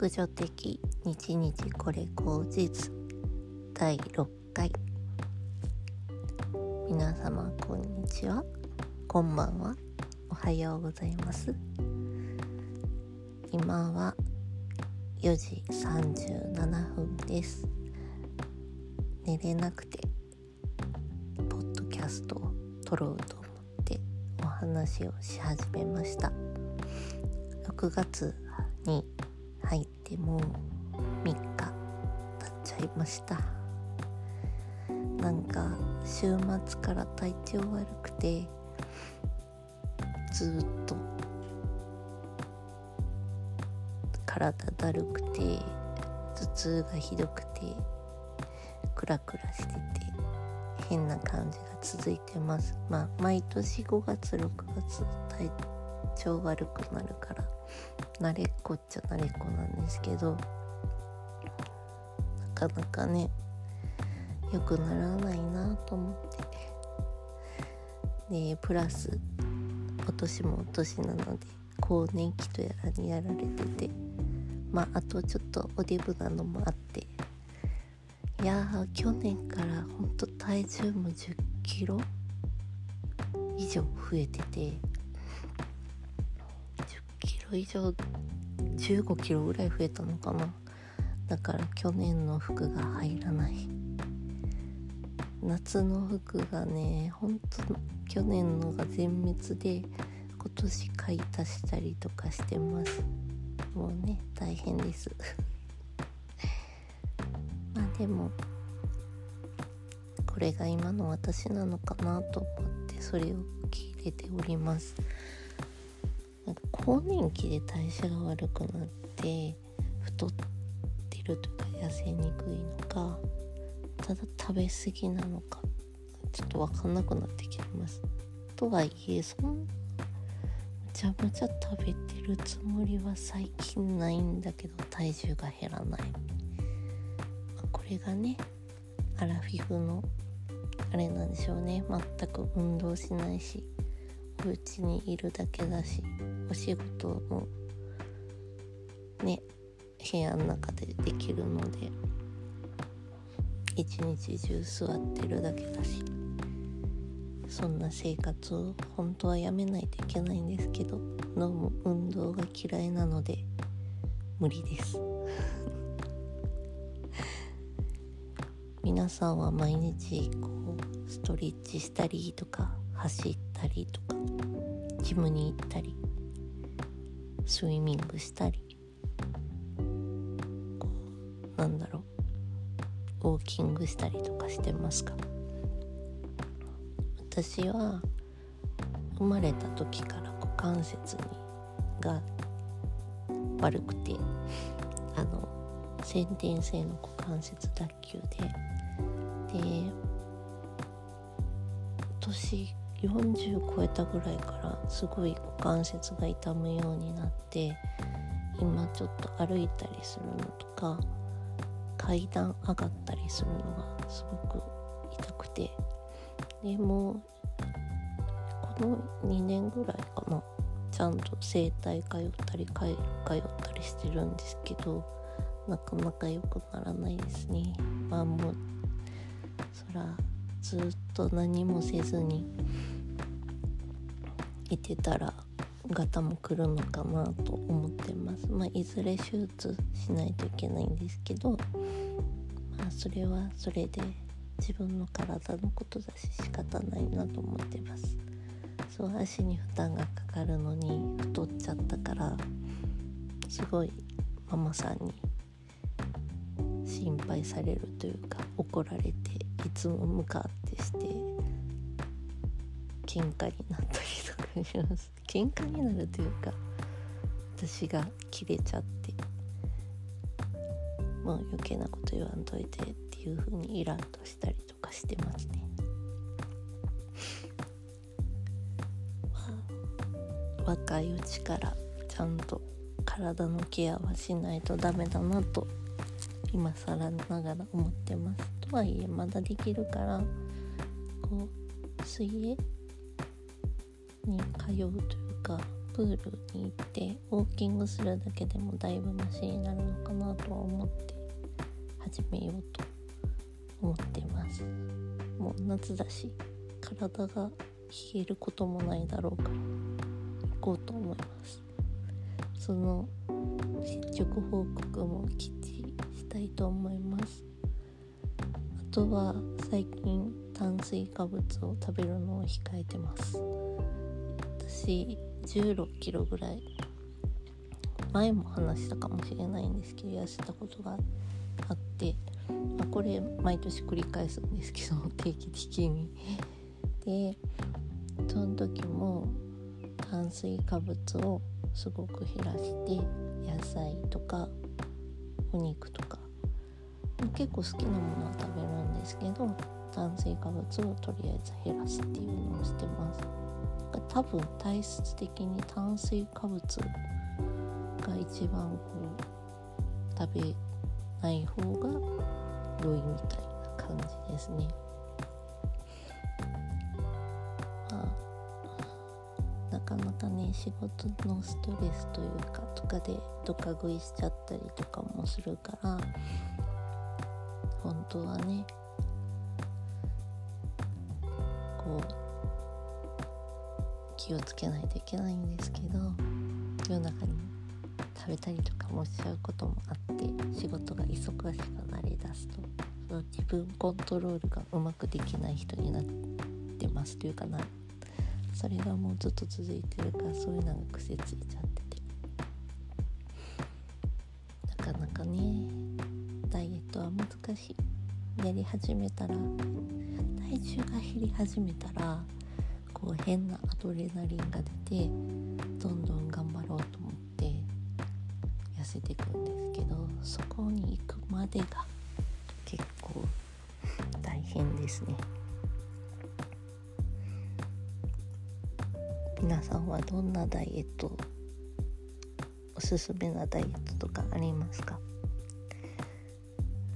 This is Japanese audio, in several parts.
白女的日々これ口実第6回。皆様こんにちは。こんばんは。おはようございます。今は4時37分です。寝れなくてポッドキャストを撮ろうと思ってお話をし始めました。6月にても3日経っちゃいました。なんか週末から体調悪くてずっと体だるくて頭痛がひどくてクラクラしてて変な感じが続いてます。まあ毎年5月6月体調悪くなるから慣れっこっちゃ慣れっこなんですけどなかなかね良くならないなと思って。でプラス今年もお年なので更年期とやらにやられてて。まああとちょっとおデブなのもあって。いやー去年からほんと体重も1 0キロ以上増えてて。ロ以上15キロぐらい増えたのかな。だから去年の服が入らない。夏の服がねほんと去年のが全滅で今年買い足したりとかしてます。もうね大変です。まあでもこれが今の私なのかなと思ってそれを受け入れております。なんか更年期で代謝が悪くなって太ってるとか痩せにくいのかただ食べ過ぎなのかちょっと分かんなくなってきます。とはいえそんなむちゃむちゃ食べてるつもりは最近ないんだけど体重が減らない、これがねアラフィフのあれなんでしょうね。全く運動しないしお家にいるだけだし。お仕事もね部屋の中でできるので一日中座ってるだけだしそんな生活を本当はやめないといけないんですけど飲む運動が嫌いなので無理です。皆さんは毎日こうストレッチしたりとか走ったりとかジムに行ったりスイミングしたりなんだろうウォーキングしたりとかしてますか？私は生まれた時から股関節にが悪くてあの先天性の股関節脱臼でで年40超えたぐらいからすごい股関節が痛むようになって今ちょっと歩いたりするのとか階段上がったりするのがすごく痛くて。でもこの2年ぐらいかな。ちゃんと整体通ったり通ったりしてるんですけどなかなか良くならないですね。まあもうそらずっと何もせずにいてたらガタも来るのかなと思ってます。まあいずれ手術しないといけないんですけどまあそれはそれで自分の体のことだし仕方ないなと思ってます。そう足に負担がかかるのに太っちゃったからすごいママさんに心配されるというか怒られていつも向かってして喧嘩になったりとか。します喧嘩になるというか私がキレちゃってもう余計なこと言わんといてっていう風にイラッとしたりとかしてますね。まあ、若いうちからちゃんと体のケアはしないとダメだなと今更ながら思ってます。とはいえまだできるからこう水泳に通うというかプールに行ってウォーキングするだけでもだいぶマシになるのかなとは思って始めようと思ってます。もう夏だし体が冷えることもないだろうから行こうと思います。その進捗報告もきっちりしたいと思います。あとは最近炭水化物を食べるのを控えてます。私16キロぐらい。前も話したかもしれないんですけど痩せたことがあって、まあ、これ毎年繰り返すんですけど 定期的に。でその時も炭水化物をすごく減らして野菜とかお肉とか結構好きなものは食べるんですけど炭水化物をとりあえず減らして多分体質的に炭水化物が一番こう食べない方が良いみたいな感じですね。まあなかなかね仕事のストレスというかとかでドカ食いしちゃったりとかもするから本当はねこう気をつけないといけないんですけど夜中に食べたりとかもしちゃうこともあって仕事が忙しくなりだすとその自分コントロールがうまくできない人になってますというかな。それがもうずっと続いてるからそういうのが癖ついちゃってて。なかなかねダイエットは難しい。やり始めたら体重が減り始めたらこう変なアドレナリンが出てどんどん頑張ろうと思って痩せていくんですけどそこに行くまでが結構大変ですね。皆さんはどんなダイエットおすすめなダイエットとかありますか？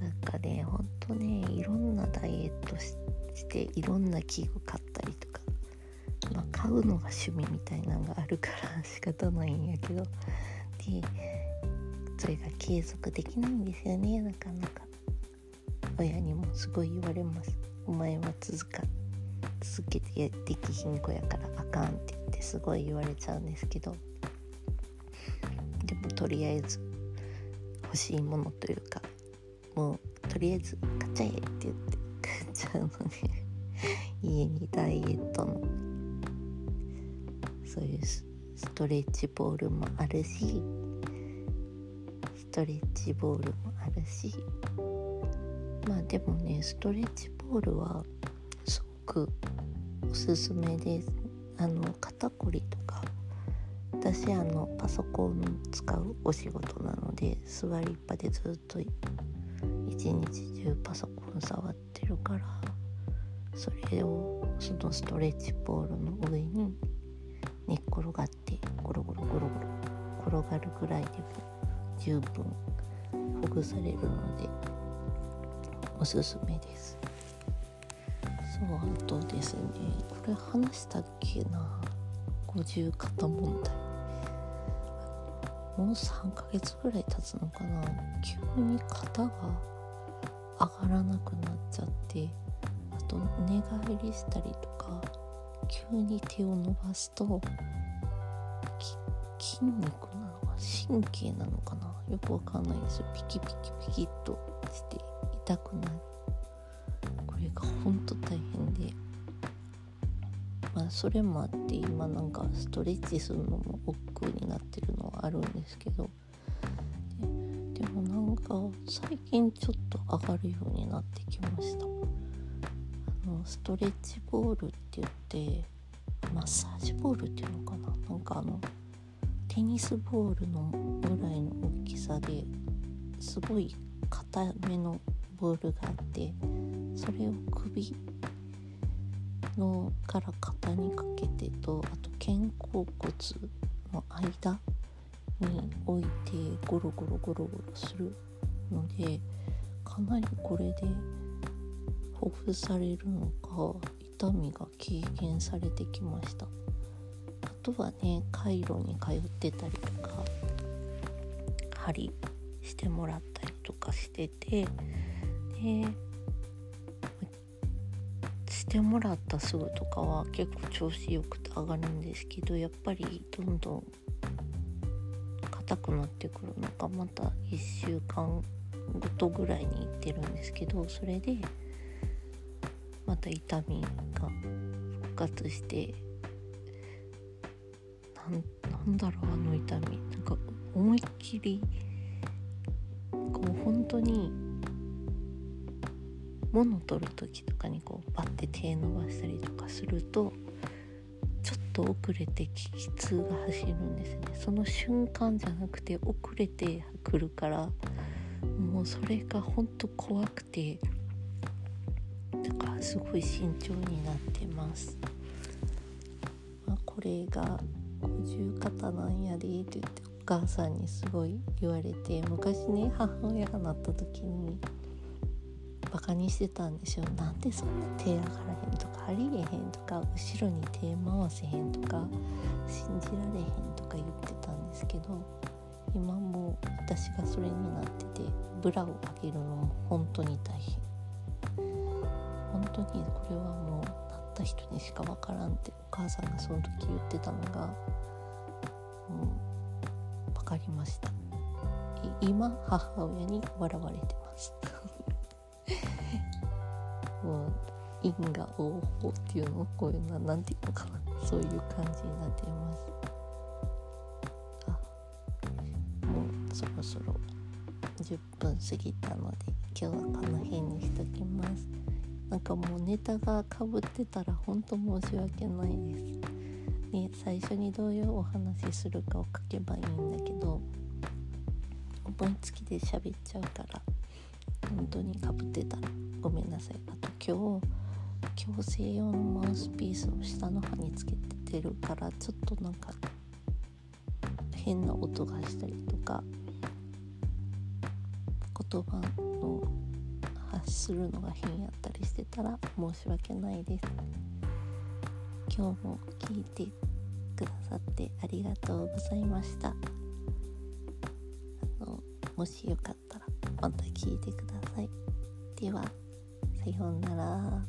なんかねほんとねいろんなダイエットしていろんな器具買ったりと、買うのが趣味みたいなのがあるから仕方ないんやけど。でそれが継続できないんですよね。なかなか。親にもすごい言われます。お前は続か続けてできひん子やからあかんって言ってすごい言われちゃうんですけど。でもとりあえず欲しいものというかもうとりあえず買っちゃえって言って買っちゃうので 家にダイエットのそういうストレッチボールもあるしストレッチボールもあるし。まあでもねストレッチボールはすごくおすすめです。あの肩こりとか私あのパソコン使うお仕事なので座りっぱでずっと一日中パソコン触ってるからそれをそのストレッチボールの上に寝っ転がってゴロゴロゴロゴロ転がるぐらいでも十分ほぐされるのでおすすめです。そうあとですねこれ話したっけな。五十肩問題。もう3ヶ月ぐらい経つのかな。急に肩が上がらなくなっちゃってあと寝返りしたりとか急に手を伸ばすと筋肉なのか神経なのかな？よくわかんないですよ。ピキピキピキッとして痛くなる。これがほんと大変で。まあそれもあって今なんかストレッチするのも億劫になってるのはあるんですけど。でもなんか最近ちょっと上がるようになってきました。ストレッチボールって言ってマッサージボールっていうのかな？なんかあのテニスボールのぐらいの大きさですごい硬めのボールがあってそれを首のから肩にかけてとあと肩甲骨の間に置いてゴロゴロゴロゴロするのでかなりこれでほぐされるのか痛みが軽減されてきました。あとはねカイロに通ってたりとか針してもらったりとかしててでしてもらったすぐとかは結構調子よくて上がるんですけどやっぱりどんどん硬くなってくるのかまた1週間ごとぐらいに行ってるんですけどそれでまた痛みが復活してなんだろうあの痛み。なんか思いっきりこう本当に物取る時とかにこうバッて手伸ばしたりとかするとちょっと遅れて激痛が走るんですね。その瞬間じゃなくて遅れてくるからもうそれが本当怖くてだかすごい慎重になってます、まあ、これが五十肩なんやでって言ってお母さんにすごい言われて昔ね母親がなった時にバカにしてたんですよ。なんでそんな手上がらへんとかありえへんとか後ろに手回せへんとか信じられへんとか言ってたんですけど今も私がそれになっててブラを上げるのも本当に大変。当にこれはもうなった人にしかわからんってお母さんがその時言ってたのがもう分かりました。今母親に笑われてます。もう因果応報っていうのをこういうのは何て言うのかな。そういう感じになっています。あもうそろそろ10分過ぎたので今日はこの辺にしときます。なんかもうネタがかぶってたら本当申し訳ないです。ね最初にどういうお話するかを書けばいいんだけど思いつきで喋っちゃうから本当にかぶってたらごめんなさい。あと今日矯正用のマウスピースを下の歯につけててるからちょっとなんか変な音がしたりとか言葉のするのが変やったりしてたら申し訳ないです。今日も聞いてくださってありがとうございました。あのもしよかったらまた聞いてください。ではさようなら。